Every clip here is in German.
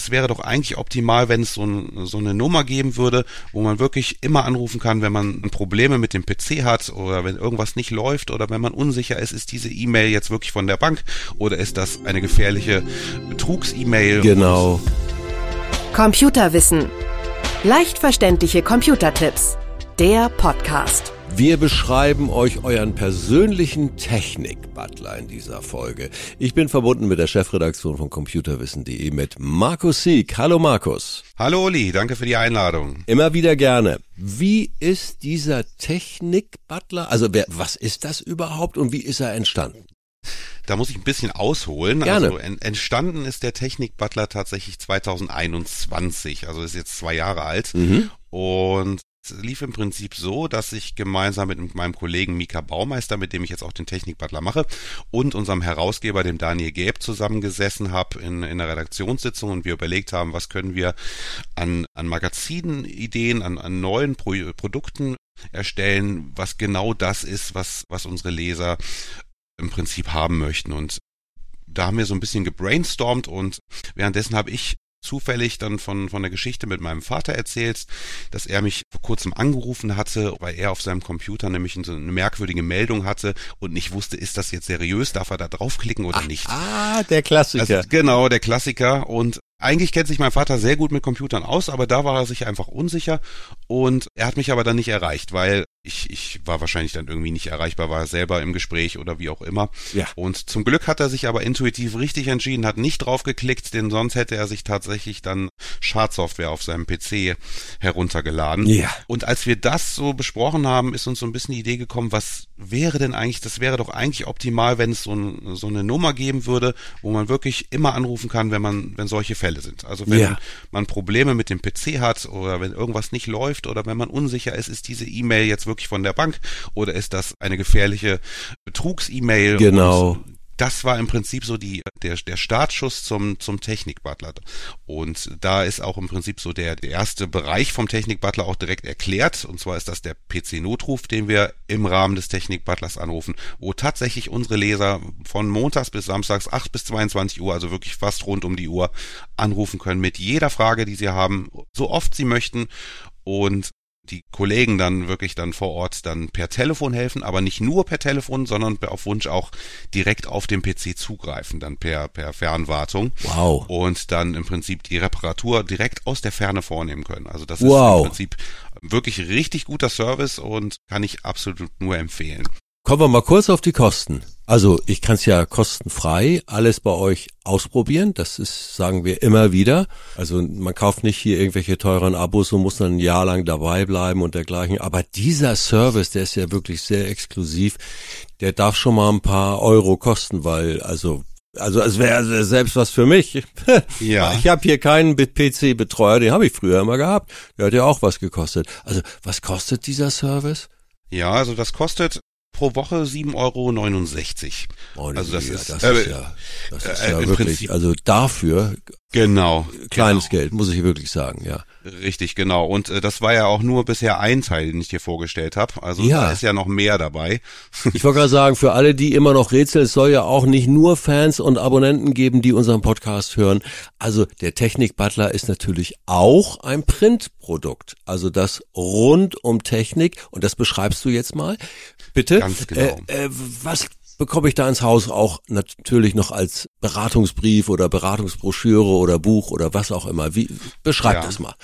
das wäre doch eigentlich optimal, wenn es so, ein, so eine Nummer geben würde, wo man wirklich immer anrufen kann, wenn man Probleme mit dem PC hat oder wenn irgendwas nicht läuft oder wenn man unsicher ist, ist diese E-Mail jetzt wirklich von der Bank oder ist das eine gefährliche Betrugs-E-Mail? Genau. Computerwissen. Leicht verständliche Computertipps. Der Podcast. Wir beschreiben euch euren persönlichen Technik-Butler in dieser Folge. Ich bin verbunden mit der Chefredaktion von computerwissen.de mit Markus Sieg. Hallo Markus. Hallo Uli, danke für die Einladung. Immer wieder gerne. Wie ist dieser Technik-Butler? Also wer, was ist das überhaupt und wie ist er entstanden? Da muss ich ein bisschen ausholen. Gerne. Also entstanden ist der Technik Butler tatsächlich 2021, also ist jetzt zwei Jahre alt. Mhm. Und es lief im Prinzip so, dass ich gemeinsam mit meinem Kollegen Mika Baumeister, mit dem ich jetzt auch den Technik-Butler mache, und unserem Herausgeber, dem Daniel Gäb, zusammengesessen habe in, in einer Redaktionssitzung und wir überlegt haben, was können wir an, an Magazinideen, an, an neuen Pro Produkten erstellen, was genau das ist, was, was unsere Leser im Prinzip haben möchten. Und da haben wir so ein bisschen gebrainstormt und währenddessen habe ich zufällig dann von, von der Geschichte mit meinem Vater erzählt, dass er mich vor kurzem angerufen hatte, weil er auf seinem Computer nämlich eine merkwürdige Meldung hatte und nicht wusste, ist das jetzt seriös, darf er da draufklicken oder Ach, nicht. Ah, der Klassiker. Also, genau, der Klassiker. Und eigentlich kennt sich mein Vater sehr gut mit Computern aus, aber da war er sich einfach unsicher und er hat mich aber dann nicht erreicht, weil ich, ich war wahrscheinlich dann irgendwie nicht erreichbar, war selber im Gespräch oder wie auch immer. Ja. Und zum Glück hat er sich aber intuitiv richtig entschieden, hat nicht drauf geklickt, denn sonst hätte er sich tatsächlich dann Schadsoftware auf seinem PC heruntergeladen. Ja. Und als wir das so besprochen haben, ist uns so ein bisschen die Idee gekommen, was wäre denn eigentlich, das wäre doch eigentlich optimal, wenn es so, ein, so eine Nummer geben würde, wo man wirklich immer anrufen kann, wenn man, wenn solche Fälle sind. Also wenn Ja. man Probleme mit dem PC hat oder wenn irgendwas nicht läuft oder wenn man unsicher ist, ist diese E-Mail jetzt wirklich von der Bank oder ist das eine gefährliche Betrugs-E-Mail? Genau. Und das war im Prinzip so die, der, der Startschuss zum, zum Technik-Butler. Und da ist auch im Prinzip so der, der erste Bereich vom Technik-Butler auch direkt erklärt. Und zwar ist das der PC-Notruf, den wir im Rahmen des Technik-Butlers anrufen, wo tatsächlich unsere Leser von montags bis samstags 8 bis 22 Uhr, also wirklich fast rund um die Uhr, anrufen können mit jeder Frage, die sie haben, so oft sie möchten. Und die Kollegen dann wirklich dann vor Ort dann per Telefon helfen, aber nicht nur per Telefon, sondern auf Wunsch auch direkt auf dem PC zugreifen, dann per, per Fernwartung. Wow. Und dann im Prinzip die Reparatur direkt aus der Ferne vornehmen können. Also das Wow. ist im Prinzip wirklich richtig guter Service und kann ich absolut nur empfehlen. Kommen wir mal kurz auf die Kosten. Also ich kann es ja kostenfrei alles bei euch ausprobieren. Das ist, sagen wir immer wieder. Also man kauft nicht hier irgendwelche teuren Abos und muss dann ein Jahr lang dabei bleiben und dergleichen. Aber dieser Service, der ist ja wirklich sehr exklusiv. Der darf schon mal ein paar Euro kosten, weil also also es wäre selbst was für mich. Ja. Ich habe hier keinen PC-Betreuer, den habe ich früher immer gehabt. Der hat ja auch was gekostet. Also was kostet dieser Service? Ja, also das kostet pro Woche 7,69 Euro. Oh, Also das ja, ist, das äh, ist ja, das ist äh, ja wirklich, Prinzip- also dafür Genau. kleines genau. Geld, muss ich wirklich sagen, ja. Richtig, genau. Und äh, das war ja auch nur bisher ein Teil, den ich dir vorgestellt habe. Also Ja. da ist ja noch mehr dabei. Ich wollte gerade sagen, für alle, die immer noch rätseln, es soll ja auch nicht nur Fans und Abonnenten geben, die unseren Podcast hören. Also der Technik Butler ist natürlich auch ein Printprodukt. Also das rund um Technik und das beschreibst du jetzt mal. Bitte. Ganz genau. Äh, äh, was bekomme ich da ins Haus auch natürlich noch als Beratungsbrief oder Beratungsbroschüre oder Buch oder was auch immer. Wie beschreib Ja. das mal.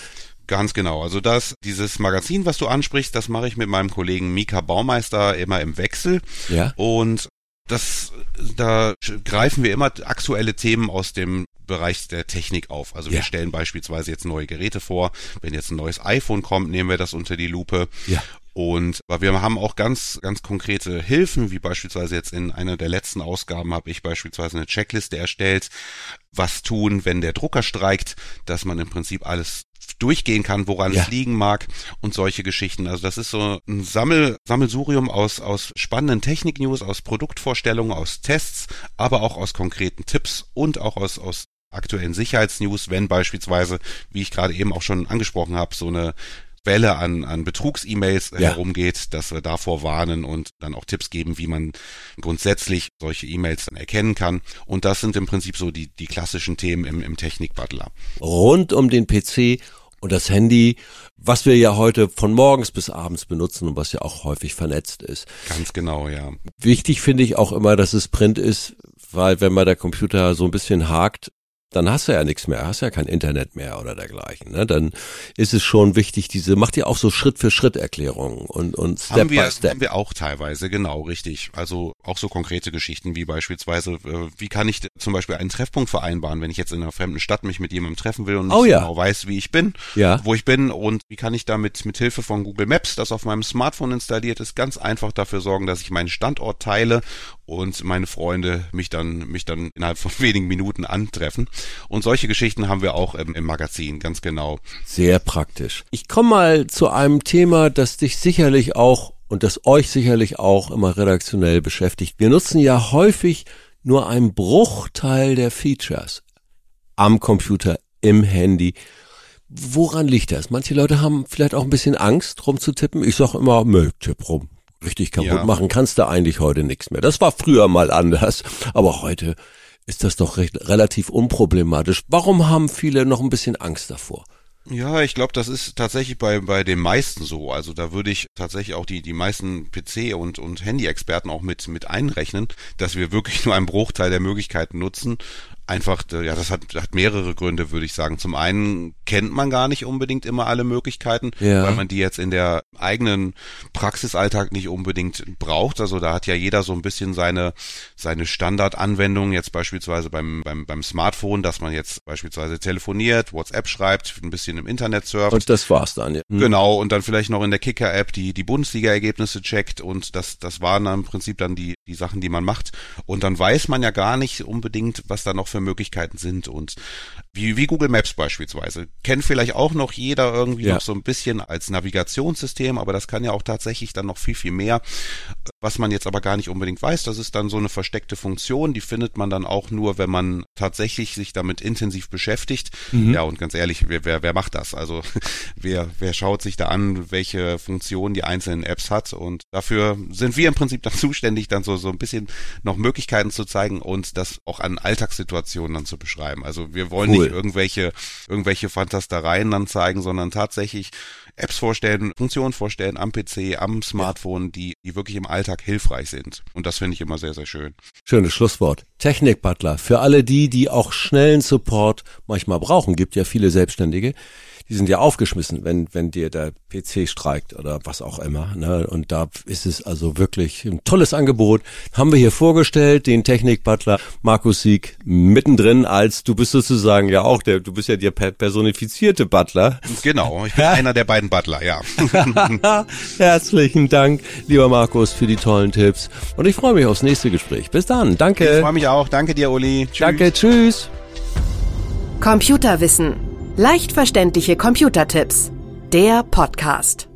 Ganz genau. Also das, dieses Magazin, was du ansprichst, das mache ich mit meinem Kollegen Mika Baumeister immer im Wechsel. Ja. Und das, da greifen wir immer aktuelle Themen aus dem Bereich der Technik auf. Also wir Ja. stellen beispielsweise jetzt neue Geräte vor. Wenn jetzt ein neues iPhone kommt, nehmen wir das unter die Lupe. Ja. Und aber wir haben auch ganz, ganz konkrete Hilfen, wie beispielsweise jetzt in einer der letzten Ausgaben habe ich beispielsweise eine Checkliste erstellt, was tun, wenn der Drucker streikt, dass man im Prinzip alles durchgehen kann, woran Ja. es liegen mag und solche Geschichten. Also das ist so ein Sammel, Sammelsurium aus, aus spannenden Technik-News, aus Produktvorstellungen, aus Tests, aber auch aus konkreten Tipps und auch aus, aus aktuellen Sicherheitsnews, wenn beispielsweise, wie ich gerade eben auch schon angesprochen habe, so eine Welle an, an Betrugs-E-Mails ja. herumgeht, dass wir davor warnen und dann auch Tipps geben, wie man grundsätzlich solche E-Mails dann erkennen kann. Und das sind im Prinzip so die, die klassischen Themen im, im Technik-Butler. Rund um den PC und das Handy, was wir ja heute von morgens bis abends benutzen und was ja auch häufig vernetzt ist. Ganz genau, ja. Wichtig finde ich auch immer, dass es Print ist, weil wenn mal der Computer so ein bisschen hakt, dann hast du ja nichts mehr, hast ja kein Internet mehr oder dergleichen. Ne? Dann ist es schon wichtig, diese, macht ihr auch so Schritt für Schritt Erklärungen und, und Step haben wir, by Step. Haben wir auch teilweise, genau, richtig. Also auch so konkrete Geschichten wie beispielsweise, äh, wie kann ich zum Beispiel einen Treffpunkt vereinbaren, wenn ich jetzt in einer fremden Stadt mich mit jemandem treffen will und oh, nicht ja. genau weiß, wie ich bin, ja. wo ich bin und wie kann ich damit mit Hilfe von Google Maps, das auf meinem Smartphone installiert ist, ganz einfach dafür sorgen, dass ich meinen Standort teile und meine Freunde mich dann, mich dann innerhalb von wenigen Minuten antreffen. Und solche Geschichten haben wir auch im, im Magazin, ganz genau. Sehr praktisch. Ich komme mal zu einem Thema, das dich sicherlich auch und das euch sicherlich auch immer redaktionell beschäftigt. Wir nutzen ja häufig nur einen Bruchteil der Features am Computer, im Handy. Woran liegt das? Manche Leute haben vielleicht auch ein bisschen Angst rumzutippen. Ich sage immer, nö, tipp rum. Richtig kaputt ja. machen kannst du eigentlich heute nichts mehr. Das war früher mal anders, aber heute ist das doch recht, relativ unproblematisch. Warum haben viele noch ein bisschen Angst davor? Ja, ich glaube, das ist tatsächlich bei, bei den meisten so. Also da würde ich tatsächlich auch die, die meisten PC- und, und Handy-Experten auch mit, mit einrechnen, dass wir wirklich nur einen Bruchteil der Möglichkeiten nutzen einfach, äh, ja, das hat, hat mehrere Gründe, würde ich sagen. Zum einen kennt man gar nicht unbedingt immer alle Möglichkeiten, ja. weil man die jetzt in der eigenen Praxisalltag nicht unbedingt braucht. Also da hat ja jeder so ein bisschen seine, seine Standardanwendung, jetzt beispielsweise beim, beim, beim Smartphone, dass man jetzt beispielsweise telefoniert, WhatsApp schreibt, ein bisschen im Internet surft. Und das war's dann, ja. Hm. Genau, und dann vielleicht noch in der Kicker-App die, die Bundesliga-Ergebnisse checkt und das, das waren dann im Prinzip dann die, die Sachen, die man macht. Und dann weiß man ja gar nicht unbedingt, was da noch für für Möglichkeiten sind und wie, wie Google Maps beispielsweise. Kennt vielleicht auch noch jeder irgendwie ja. noch so ein bisschen als Navigationssystem, aber das kann ja auch tatsächlich dann noch viel, viel mehr. Was man jetzt aber gar nicht unbedingt weiß, das ist dann so eine versteckte Funktion, die findet man dann auch nur, wenn man tatsächlich sich damit intensiv beschäftigt. Mhm. Ja, und ganz ehrlich, wer, wer, wer macht das? Also wer, wer schaut sich da an, welche Funktion die einzelnen Apps hat und dafür sind wir im Prinzip dann zuständig, dann so, so ein bisschen noch Möglichkeiten zu zeigen und das auch an Alltagssituationen dann zu beschreiben. Also wir wollen cool. nicht irgendwelche, irgendwelche Fantastereien dann zeigen, sondern tatsächlich Apps vorstellen, Funktionen vorstellen am PC, am Smartphone, die, die wirklich im Alltag hilfreich sind. Und das finde ich immer sehr, sehr schön. Schönes Schlusswort. Technik Butler. Für alle die, die auch schnellen Support manchmal brauchen, gibt ja viele Selbstständige die sind ja aufgeschmissen, wenn, wenn dir der PC streikt oder was auch immer. Ne? Und da ist es also wirklich ein tolles Angebot. Haben wir hier vorgestellt, den Technik-Butler Markus Sieg mittendrin als, du bist sozusagen ja auch der, du bist ja der personifizierte Butler. Genau, ich bin einer der beiden Butler, ja. Herzlichen Dank, lieber Markus, für die tollen Tipps. Und ich freue mich aufs nächste Gespräch. Bis dann. Danke. Ich freue mich auch. Danke dir, Uli. Tschüss. Danke, tschüss. Computerwissen Leicht verständliche Computertipps. Der Podcast.